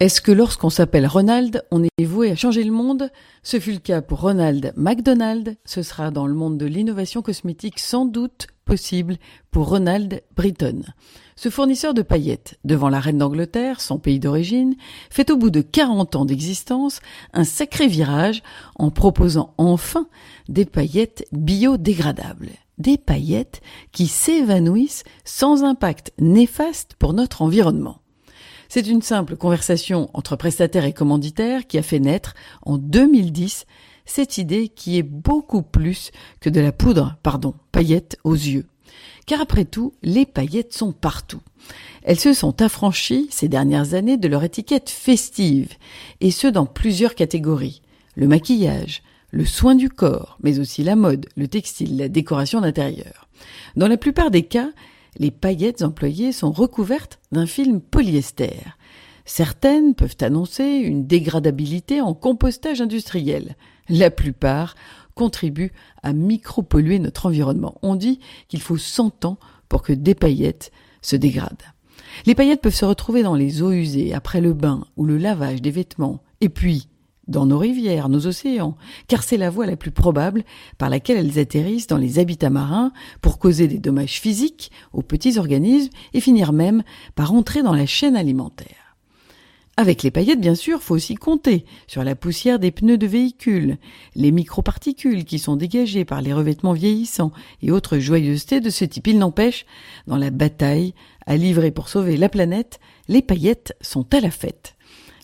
Est-ce que lorsqu'on s'appelle Ronald, on est voué à changer le monde? Ce fut le cas pour Ronald McDonald. Ce sera dans le monde de l'innovation cosmétique sans doute possible pour Ronald Britton. Ce fournisseur de paillettes devant la reine d'Angleterre, son pays d'origine, fait au bout de 40 ans d'existence un sacré virage en proposant enfin des paillettes biodégradables. Des paillettes qui s'évanouissent sans impact néfaste pour notre environnement. C'est une simple conversation entre prestataires et commanditaires qui a fait naître, en 2010, cette idée qui est beaucoup plus que de la poudre, pardon, paillettes aux yeux. Car après tout, les paillettes sont partout. Elles se sont affranchies ces dernières années de leur étiquette festive, et ce dans plusieurs catégories. Le maquillage, le soin du corps, mais aussi la mode, le textile, la décoration d'intérieur. Dans la plupart des cas, les paillettes employées sont recouvertes d'un film polyester. Certaines peuvent annoncer une dégradabilité en compostage industriel. La plupart contribuent à micropolluer notre environnement. On dit qu'il faut 100 ans pour que des paillettes se dégradent. Les paillettes peuvent se retrouver dans les eaux usées après le bain ou le lavage des vêtements. Et puis, dans nos rivières, nos océans, car c'est la voie la plus probable par laquelle elles atterrissent dans les habitats marins pour causer des dommages physiques aux petits organismes et finir même par entrer dans la chaîne alimentaire. Avec les paillettes, bien sûr, faut aussi compter sur la poussière des pneus de véhicules, les microparticules qui sont dégagées par les revêtements vieillissants et autres joyeusetés de ce type. Il n'empêche, dans la bataille à livrer pour sauver la planète, les paillettes sont à la fête.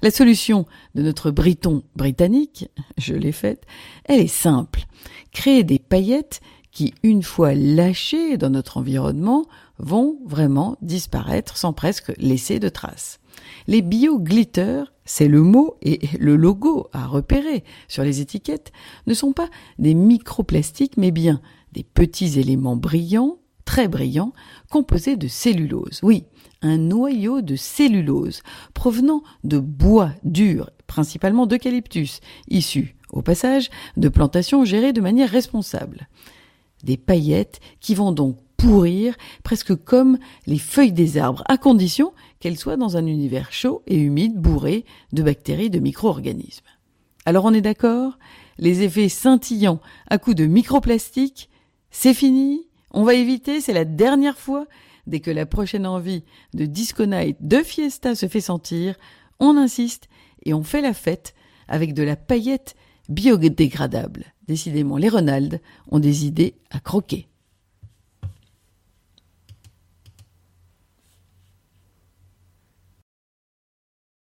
La solution de notre briton britannique, je l'ai faite, elle est simple. Créer des paillettes qui, une fois lâchées dans notre environnement, vont vraiment disparaître sans presque laisser de traces. Les bio-glitters, c'est le mot et le logo à repérer sur les étiquettes, ne sont pas des microplastiques mais bien des petits éléments brillants, très brillants, composés de cellulose. Oui, un noyau de cellulose provenant de bois dur, principalement d'eucalyptus, issu, au passage, de plantations gérées de manière responsable. Des paillettes qui vont donc pourrir presque comme les feuilles des arbres, à condition qu'elles soient dans un univers chaud et humide bourré de bactéries, de micro-organismes. Alors on est d'accord? Les effets scintillants à coups de microplastiques, c'est fini? On va éviter, c'est la dernière fois dès que la prochaine envie de disco night, de fiesta se fait sentir, on insiste et on fait la fête avec de la paillette biodégradable. Décidément, les Ronald ont des idées à croquer.